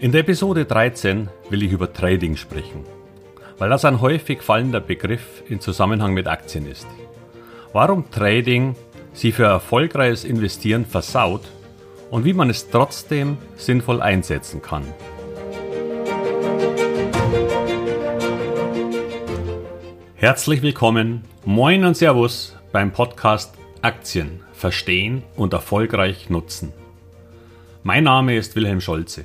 In der Episode 13 will ich über Trading sprechen, weil das ein häufig fallender Begriff in Zusammenhang mit Aktien ist. Warum Trading sie für erfolgreiches Investieren versaut und wie man es trotzdem sinnvoll einsetzen kann. Herzlich willkommen, moin und Servus beim Podcast Aktien verstehen und erfolgreich nutzen. Mein Name ist Wilhelm Scholze.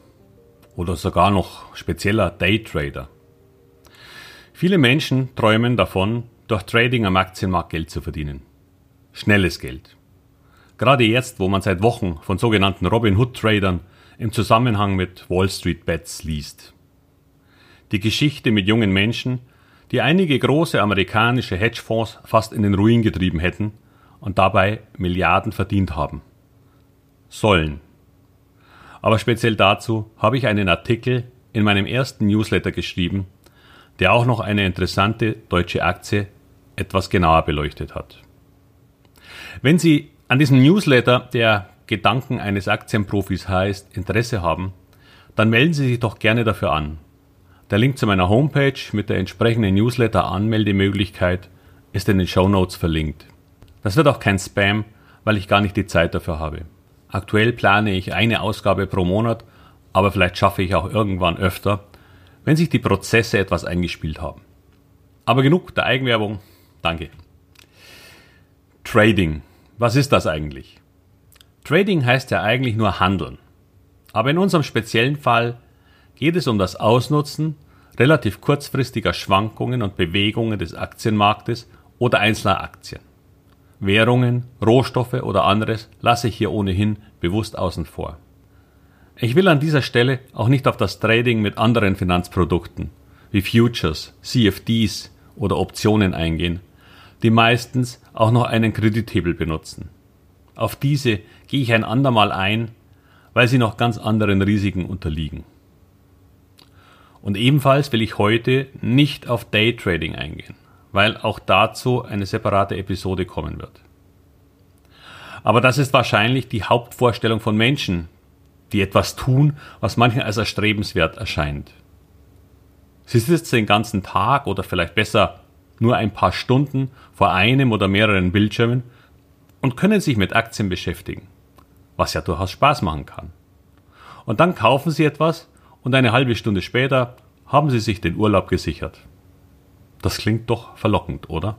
oder sogar noch spezieller Daytrader? Viele Menschen träumen davon, durch Trading am Aktienmarkt Geld zu verdienen. Schnelles Geld. Gerade jetzt, wo man seit Wochen von sogenannten Robin Hood Tradern im Zusammenhang mit Wall Street Bets liest. Die Geschichte mit jungen Menschen, die einige große amerikanische Hedgefonds fast in den Ruin getrieben hätten und dabei Milliarden verdient haben sollen. Aber speziell dazu habe ich einen Artikel in meinem ersten Newsletter geschrieben, der auch noch eine interessante deutsche Aktie etwas genauer beleuchtet hat. Wenn Sie an diesem Newsletter, der Gedanken eines Aktienprofis heißt, Interesse haben, dann melden Sie sich doch gerne dafür an. Der Link zu meiner Homepage mit der entsprechenden Newsletter-Anmeldemöglichkeit ist in den Show Notes verlinkt. Das wird auch kein Spam, weil ich gar nicht die Zeit dafür habe. Aktuell plane ich eine Ausgabe pro Monat, aber vielleicht schaffe ich auch irgendwann öfter, wenn sich die Prozesse etwas eingespielt haben. Aber genug der Eigenwerbung. Danke. Trading. Was ist das eigentlich? Trading heißt ja eigentlich nur handeln. Aber in unserem speziellen Fall geht es um das Ausnutzen relativ kurzfristiger Schwankungen und Bewegungen des Aktienmarktes oder einzelner Aktien. Währungen, Rohstoffe oder anderes lasse ich hier ohnehin bewusst außen vor. Ich will an dieser Stelle auch nicht auf das Trading mit anderen Finanzprodukten wie Futures, CFDs oder Optionen eingehen, die meistens auch noch einen Kredithebel benutzen. Auf diese gehe ich ein andermal ein, weil sie noch ganz anderen Risiken unterliegen. Und ebenfalls will ich heute nicht auf Daytrading eingehen weil auch dazu eine separate Episode kommen wird. Aber das ist wahrscheinlich die Hauptvorstellung von Menschen, die etwas tun, was manchen als erstrebenswert erscheint. Sie sitzen den ganzen Tag oder vielleicht besser nur ein paar Stunden vor einem oder mehreren Bildschirmen und können sich mit Aktien beschäftigen, was ja durchaus Spaß machen kann. Und dann kaufen sie etwas und eine halbe Stunde später haben sie sich den Urlaub gesichert. Das klingt doch verlockend, oder?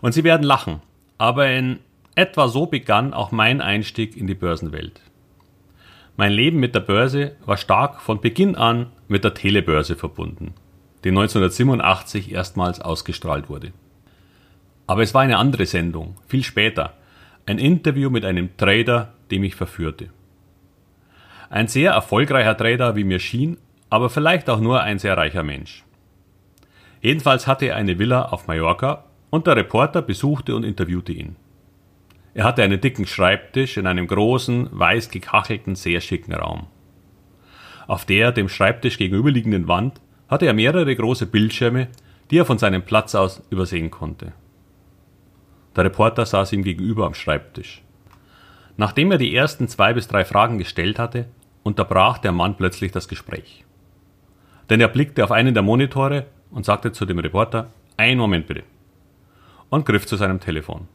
Und Sie werden lachen, aber in etwa so begann auch mein Einstieg in die Börsenwelt. Mein Leben mit der Börse war stark von Beginn an mit der Telebörse verbunden, die 1987 erstmals ausgestrahlt wurde. Aber es war eine andere Sendung, viel später, ein Interview mit einem Trader, dem ich verführte. Ein sehr erfolgreicher Trader, wie mir schien, aber vielleicht auch nur ein sehr reicher Mensch. Jedenfalls hatte er eine Villa auf Mallorca und der Reporter besuchte und interviewte ihn. Er hatte einen dicken Schreibtisch in einem großen, weiß gekachelten, sehr schicken Raum. Auf der dem Schreibtisch gegenüberliegenden Wand hatte er mehrere große Bildschirme, die er von seinem Platz aus übersehen konnte. Der Reporter saß ihm gegenüber am Schreibtisch. Nachdem er die ersten zwei bis drei Fragen gestellt hatte, unterbrach der Mann plötzlich das Gespräch. Denn er blickte auf einen der Monitore und sagte zu dem Reporter, einen Moment bitte, und griff zu seinem Telefon.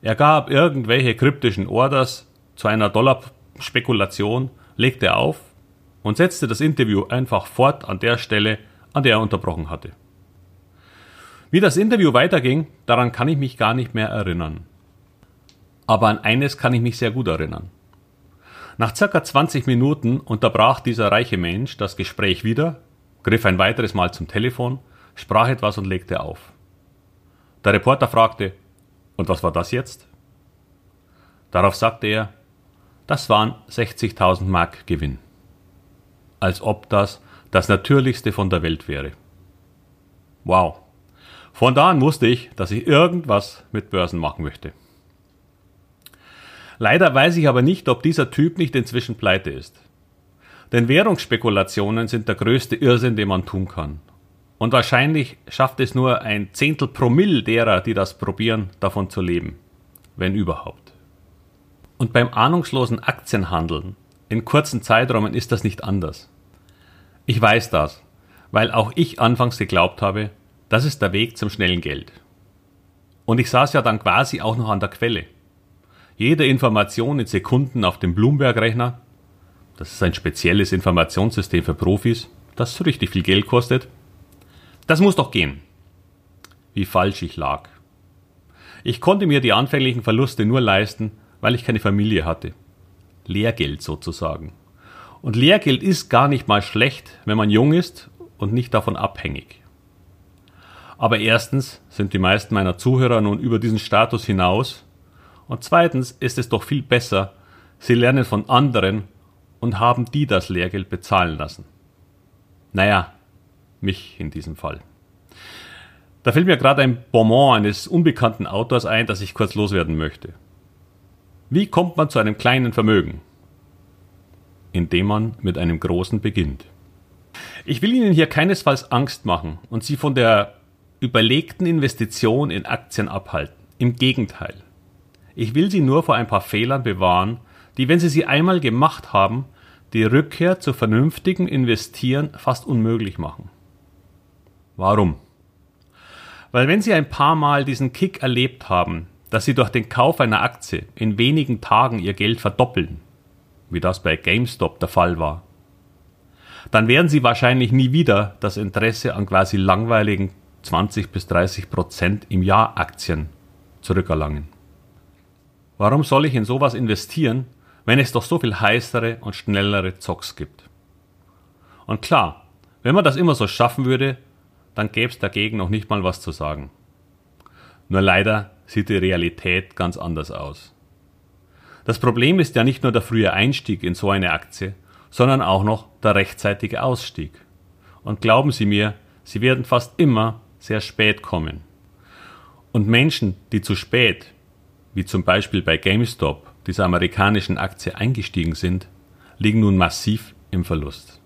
Er gab irgendwelche kryptischen Orders zu einer Dollarspekulation, legte auf und setzte das Interview einfach fort an der Stelle, an der er unterbrochen hatte. Wie das Interview weiterging, daran kann ich mich gar nicht mehr erinnern. Aber an eines kann ich mich sehr gut erinnern. Nach circa 20 Minuten unterbrach dieser reiche Mensch das Gespräch wieder griff ein weiteres Mal zum Telefon, sprach etwas und legte auf. Der Reporter fragte, und was war das jetzt? Darauf sagte er, das waren 60.000 Mark Gewinn. Als ob das das Natürlichste von der Welt wäre. Wow. Von da an wusste ich, dass ich irgendwas mit Börsen machen möchte. Leider weiß ich aber nicht, ob dieser Typ nicht inzwischen pleite ist. Denn Währungsspekulationen sind der größte Irrsinn, den man tun kann. Und wahrscheinlich schafft es nur ein Zehntel Promille derer, die das probieren, davon zu leben. Wenn überhaupt. Und beim ahnungslosen Aktienhandeln in kurzen Zeiträumen ist das nicht anders. Ich weiß das, weil auch ich anfangs geglaubt habe, das ist der Weg zum schnellen Geld. Und ich saß ja dann quasi auch noch an der Quelle. Jede Information in Sekunden auf dem Bloomberg-Rechner, das ist ein spezielles Informationssystem für Profis, das richtig viel Geld kostet, das muss doch gehen. Wie falsch ich lag. Ich konnte mir die anfänglichen Verluste nur leisten, weil ich keine Familie hatte. Lehrgeld sozusagen. Und Lehrgeld ist gar nicht mal schlecht, wenn man jung ist und nicht davon abhängig. Aber erstens sind die meisten meiner Zuhörer nun über diesen Status hinaus und zweitens ist es doch viel besser, sie lernen von anderen und haben die das Lehrgeld bezahlen lassen. Naja, mich in diesem Fall. Da fällt mir gerade ein Bonbon eines unbekannten Autors ein, das ich kurz loswerden möchte. Wie kommt man zu einem kleinen Vermögen? Indem man mit einem großen beginnt. Ich will Ihnen hier keinesfalls Angst machen und Sie von der überlegten Investition in Aktien abhalten. Im Gegenteil. Ich will Sie nur vor ein paar Fehlern bewahren, die, wenn Sie sie einmal gemacht haben, die Rückkehr zu vernünftigem Investieren fast unmöglich machen. Warum? Weil wenn Sie ein paar Mal diesen Kick erlebt haben, dass Sie durch den Kauf einer Aktie in wenigen Tagen Ihr Geld verdoppeln, wie das bei GameStop der Fall war, dann werden Sie wahrscheinlich nie wieder das Interesse an quasi langweiligen 20 bis 30 Prozent im Jahr Aktien zurückerlangen. Warum soll ich in sowas investieren, wenn es doch so viel heißere und schnellere Zocks gibt? Und klar, wenn man das immer so schaffen würde, dann gäbe es dagegen noch nicht mal was zu sagen. Nur leider sieht die Realität ganz anders aus. Das Problem ist ja nicht nur der frühe Einstieg in so eine Aktie, sondern auch noch der rechtzeitige Ausstieg. Und glauben Sie mir, sie werden fast immer sehr spät kommen. Und Menschen, die zu spät, wie zum Beispiel bei GameStop, dieser amerikanischen Aktie eingestiegen sind, liegen nun massiv im Verlust.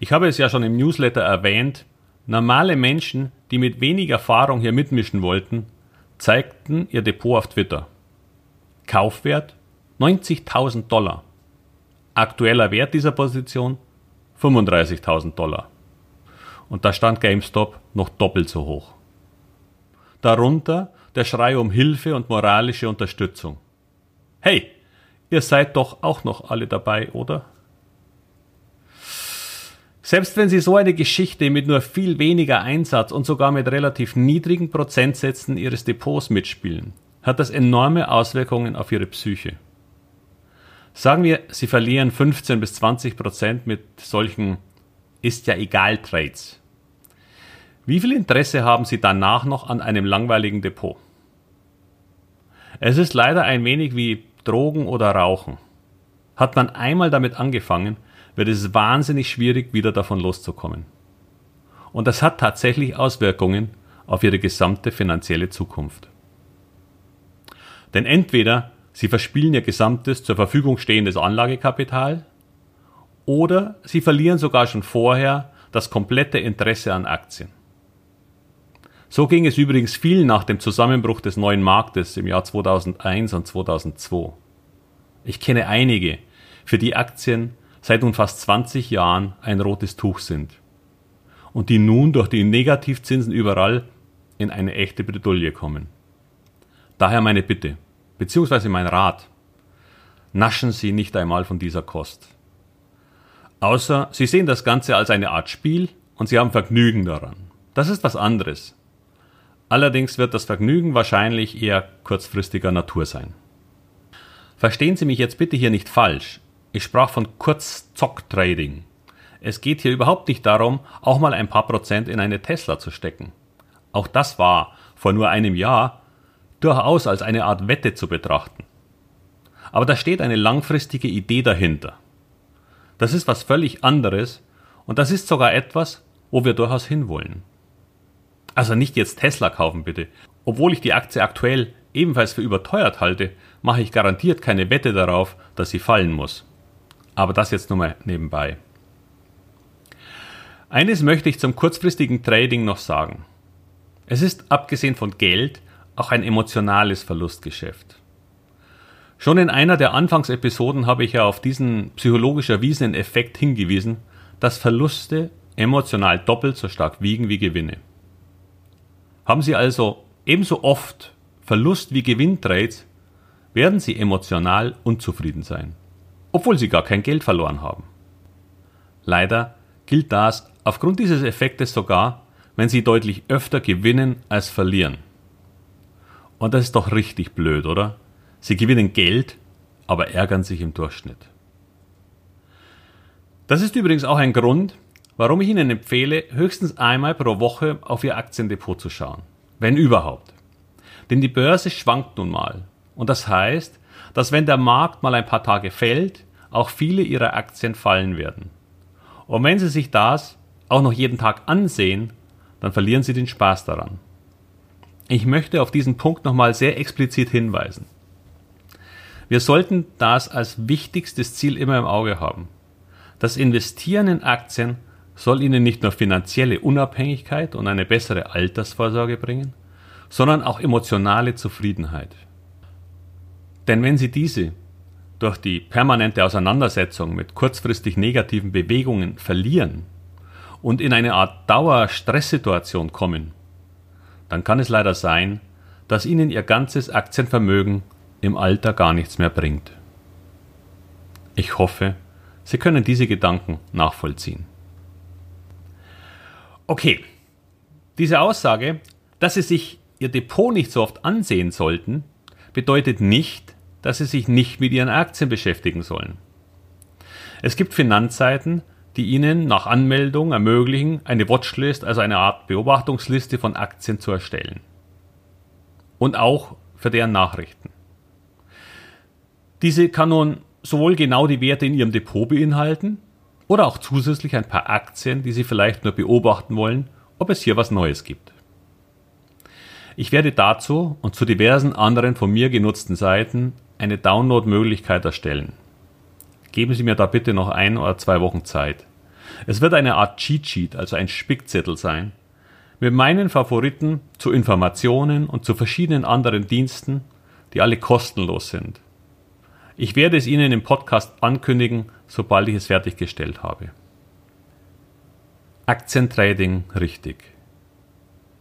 Ich habe es ja schon im Newsletter erwähnt, normale Menschen, die mit wenig Erfahrung hier mitmischen wollten, zeigten ihr Depot auf Twitter. Kaufwert 90.000 Dollar. Aktueller Wert dieser Position 35.000 Dollar. Und da stand GameStop noch doppelt so hoch. Darunter der Schrei um Hilfe und moralische Unterstützung. Hey, ihr seid doch auch noch alle dabei, oder? Selbst wenn Sie so eine Geschichte mit nur viel weniger Einsatz und sogar mit relativ niedrigen Prozentsätzen Ihres Depots mitspielen, hat das enorme Auswirkungen auf Ihre Psyche. Sagen wir, Sie verlieren 15 bis 20 Prozent mit solchen ist ja egal Trades. Wie viel Interesse haben Sie danach noch an einem langweiligen Depot? Es ist leider ein wenig wie Drogen oder Rauchen. Hat man einmal damit angefangen, wird es wahnsinnig schwierig, wieder davon loszukommen. Und das hat tatsächlich Auswirkungen auf ihre gesamte finanzielle Zukunft. Denn entweder sie verspielen ihr gesamtes zur Verfügung stehendes Anlagekapital oder sie verlieren sogar schon vorher das komplette Interesse an Aktien. So ging es übrigens viel nach dem Zusammenbruch des neuen Marktes im Jahr 2001 und 2002. Ich kenne einige, für die Aktien seit nun fast 20 Jahren ein rotes Tuch sind und die nun durch die Negativzinsen überall in eine echte Bredouille kommen. Daher meine Bitte, beziehungsweise mein Rat, naschen Sie nicht einmal von dieser Kost. Außer Sie sehen das Ganze als eine Art Spiel und Sie haben Vergnügen daran. Das ist was anderes. Allerdings wird das Vergnügen wahrscheinlich eher kurzfristiger Natur sein. Verstehen Sie mich jetzt bitte hier nicht falsch. Ich sprach von Kurzzock-Trading. Es geht hier überhaupt nicht darum, auch mal ein paar Prozent in eine Tesla zu stecken. Auch das war vor nur einem Jahr durchaus als eine Art Wette zu betrachten. Aber da steht eine langfristige Idee dahinter. Das ist was völlig anderes Und das ist sogar etwas, wo wir durchaus hinwollen. Also nicht jetzt Tesla kaufen bitte. Obwohl ich die Aktie aktuell ebenfalls für überteuert halte, mache ich garantiert keine Wette darauf, dass sie fallen muss. Aber das jetzt nur mal nebenbei. Eines möchte ich zum kurzfristigen Trading noch sagen. Es ist abgesehen von Geld auch ein emotionales Verlustgeschäft. Schon in einer der Anfangsepisoden habe ich ja auf diesen psychologisch erwiesenen Effekt hingewiesen, dass Verluste emotional doppelt so stark wiegen wie Gewinne. Haben Sie also ebenso oft Verlust wie Gewinntrades, werden Sie emotional unzufrieden sein, obwohl Sie gar kein Geld verloren haben. Leider gilt das aufgrund dieses Effektes sogar, wenn Sie deutlich öfter gewinnen als verlieren. Und das ist doch richtig blöd, oder? Sie gewinnen Geld, aber ärgern sich im Durchschnitt. Das ist übrigens auch ein Grund, warum ich Ihnen empfehle, höchstens einmal pro Woche auf Ihr Aktiendepot zu schauen. Wenn überhaupt. Denn die Börse schwankt nun mal. Und das heißt, dass wenn der Markt mal ein paar Tage fällt, auch viele Ihrer Aktien fallen werden. Und wenn Sie sich das auch noch jeden Tag ansehen, dann verlieren Sie den Spaß daran. Ich möchte auf diesen Punkt nochmal sehr explizit hinweisen. Wir sollten das als wichtigstes Ziel immer im Auge haben. Das Investieren in Aktien soll Ihnen nicht nur finanzielle Unabhängigkeit und eine bessere Altersvorsorge bringen, sondern auch emotionale Zufriedenheit. Denn wenn Sie diese durch die permanente Auseinandersetzung mit kurzfristig negativen Bewegungen verlieren und in eine Art Dauerstresssituation kommen, dann kann es leider sein, dass Ihnen Ihr ganzes Aktienvermögen im Alter gar nichts mehr bringt. Ich hoffe, Sie können diese Gedanken nachvollziehen. Okay, diese Aussage, dass Sie sich Ihr Depot nicht so oft ansehen sollten, bedeutet nicht, dass Sie sich nicht mit Ihren Aktien beschäftigen sollen. Es gibt Finanzseiten, die Ihnen nach Anmeldung ermöglichen, eine Watchlist, also eine Art Beobachtungsliste von Aktien zu erstellen. Und auch für deren Nachrichten. Diese kann nun sowohl genau die Werte in Ihrem Depot beinhalten oder auch zusätzlich ein paar Aktien, die Sie vielleicht nur beobachten wollen, ob es hier was Neues gibt. Ich werde dazu und zu diversen anderen von mir genutzten Seiten eine Download-Möglichkeit erstellen. Geben Sie mir da bitte noch ein oder zwei Wochen Zeit. Es wird eine Art Cheat Sheet, also ein Spickzettel sein, mit meinen Favoriten zu Informationen und zu verschiedenen anderen Diensten, die alle kostenlos sind ich werde es Ihnen im Podcast ankündigen, sobald ich es fertiggestellt habe. Aktientrading richtig.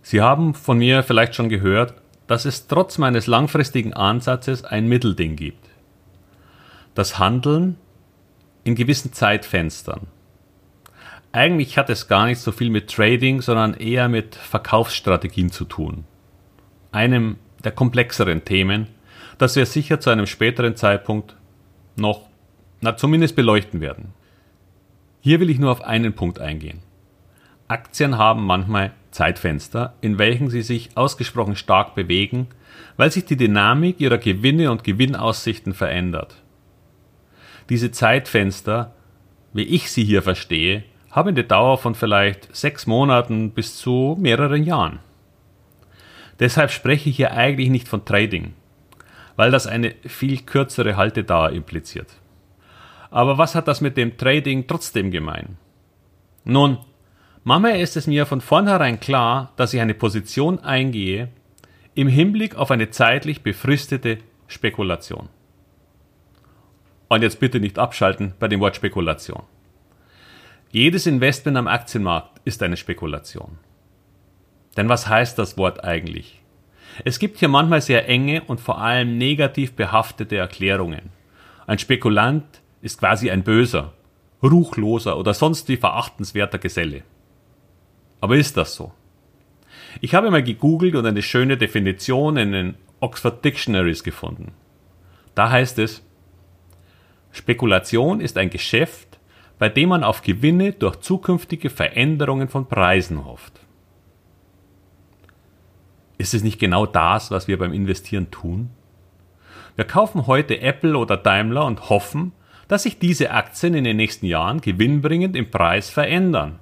Sie haben von mir vielleicht schon gehört, dass es trotz meines langfristigen Ansatzes ein Mittelding gibt. Das Handeln in gewissen Zeitfenstern. Eigentlich hat es gar nicht so viel mit Trading, sondern eher mit Verkaufsstrategien zu tun. Einem der komplexeren Themen, das wir sicher zu einem späteren Zeitpunkt noch, na zumindest beleuchten werden. Hier will ich nur auf einen Punkt eingehen. Aktien haben manchmal Zeitfenster, in welchen sie sich ausgesprochen stark bewegen, weil sich die Dynamik ihrer Gewinne und Gewinnaussichten verändert. Diese Zeitfenster, wie ich sie hier verstehe, haben eine Dauer von vielleicht sechs Monaten bis zu mehreren Jahren. Deshalb spreche ich hier eigentlich nicht von Trading, weil das eine viel kürzere Haltedauer impliziert. Aber was hat das mit dem Trading trotzdem gemein? Nun, manchmal ist es mir von vornherein klar, dass ich eine Position eingehe im Hinblick auf eine zeitlich befristete Spekulation. Und jetzt bitte nicht abschalten bei dem Wort Spekulation. Jedes Investment am Aktienmarkt ist eine Spekulation. Denn was heißt das Wort eigentlich? Es gibt hier manchmal sehr enge und vor allem negativ behaftete Erklärungen. Ein Spekulant ist quasi ein böser, ruchloser oder sonst wie verachtenswerter Geselle. Aber ist das so? Ich habe mal gegoogelt und eine schöne Definition in den Oxford Dictionaries gefunden. Da heißt es, Spekulation ist ein Geschäft, bei dem man auf Gewinne durch zukünftige Veränderungen von Preisen hofft. Ist es nicht genau das, was wir beim Investieren tun? Wir kaufen heute Apple oder Daimler und hoffen, dass sich diese Aktien in den nächsten Jahren gewinnbringend im Preis verändern.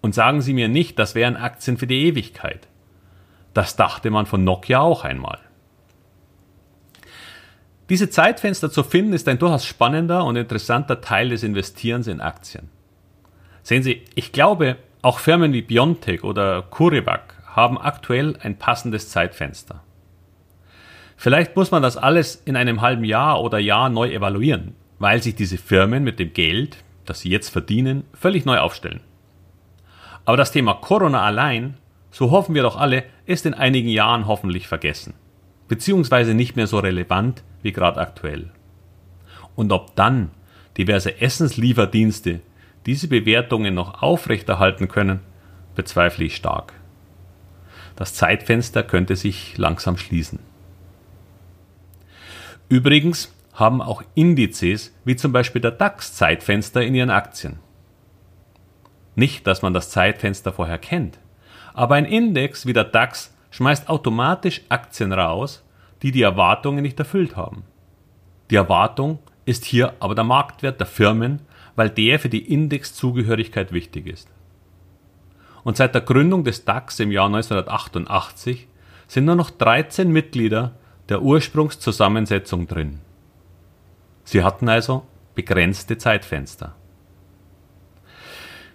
Und sagen Sie mir nicht, das wären Aktien für die Ewigkeit. Das dachte man von Nokia auch einmal. Diese Zeitfenster zu finden ist ein durchaus spannender und interessanter Teil des Investierens in Aktien. Sehen Sie, ich glaube, auch Firmen wie Biontech oder CureVac haben aktuell ein passendes Zeitfenster. Vielleicht muss man das alles in einem halben Jahr oder Jahr neu evaluieren, weil sich diese Firmen mit dem Geld, das sie jetzt verdienen, völlig neu aufstellen. Aber das Thema Corona allein, so hoffen wir doch alle, ist in einigen Jahren hoffentlich vergessen, beziehungsweise nicht mehr so relevant wie gerade aktuell. Und ob dann diverse Essenslieferdienste diese Bewertungen noch aufrechterhalten können, bezweifle ich stark. Das Zeitfenster könnte sich langsam schließen. Übrigens haben auch Indizes wie zum Beispiel der DAX Zeitfenster in ihren Aktien. Nicht, dass man das Zeitfenster vorher kennt, aber ein Index wie der DAX schmeißt automatisch Aktien raus, die die Erwartungen nicht erfüllt haben. Die Erwartung ist hier aber der Marktwert der Firmen, weil der für die Indexzugehörigkeit wichtig ist. Und seit der Gründung des DAX im Jahr 1988 sind nur noch 13 Mitglieder der Ursprungszusammensetzung drin. Sie hatten also begrenzte Zeitfenster.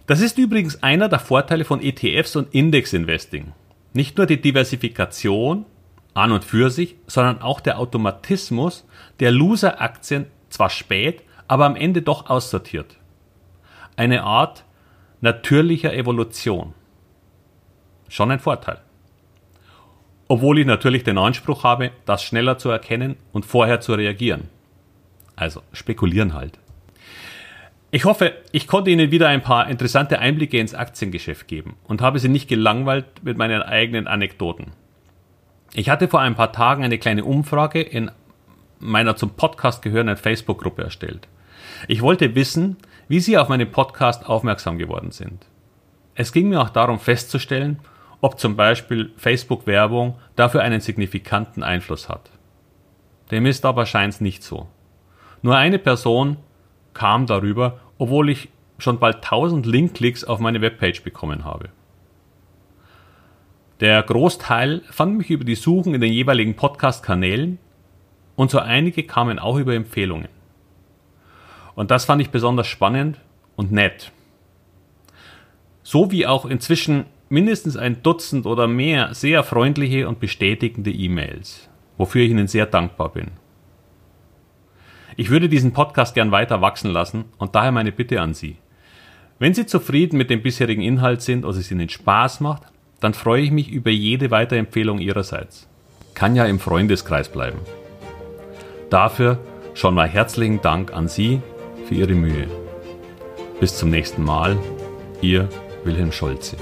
Das ist übrigens einer der Vorteile von ETFs und Index-Investing. Nicht nur die Diversifikation an und für sich, sondern auch der Automatismus, der Loser-Aktien zwar spät, aber am Ende doch aussortiert. Eine Art natürlicher Evolution. Schon ein Vorteil. Obwohl ich natürlich den Anspruch habe, das schneller zu erkennen und vorher zu reagieren. Also spekulieren halt. Ich hoffe, ich konnte Ihnen wieder ein paar interessante Einblicke ins Aktiengeschäft geben und habe Sie nicht gelangweilt mit meinen eigenen Anekdoten. Ich hatte vor ein paar Tagen eine kleine Umfrage in meiner zum Podcast gehörenden Facebook-Gruppe erstellt. Ich wollte wissen, wie Sie auf meinen Podcast aufmerksam geworden sind. Es ging mir auch darum festzustellen, ob zum Beispiel Facebook-Werbung dafür einen signifikanten Einfluss hat. Dem ist aber scheint nicht so. Nur eine Person kam darüber, obwohl ich schon bald 1000 Linkklicks auf meine Webpage bekommen habe. Der Großteil fand mich über die Suchen in den jeweiligen Podcast-Kanälen und so einige kamen auch über Empfehlungen. Und das fand ich besonders spannend und nett. So wie auch inzwischen mindestens ein Dutzend oder mehr sehr freundliche und bestätigende E-Mails, wofür ich Ihnen sehr dankbar bin. Ich würde diesen Podcast gern weiter wachsen lassen und daher meine Bitte an Sie. Wenn Sie zufrieden mit dem bisherigen Inhalt sind oder es Ihnen Spaß macht, dann freue ich mich über jede Weiterempfehlung Ihrerseits. Kann ja im Freundeskreis bleiben. Dafür schon mal herzlichen Dank an Sie für Ihre Mühe. Bis zum nächsten Mal, Ihr Wilhelm Scholze.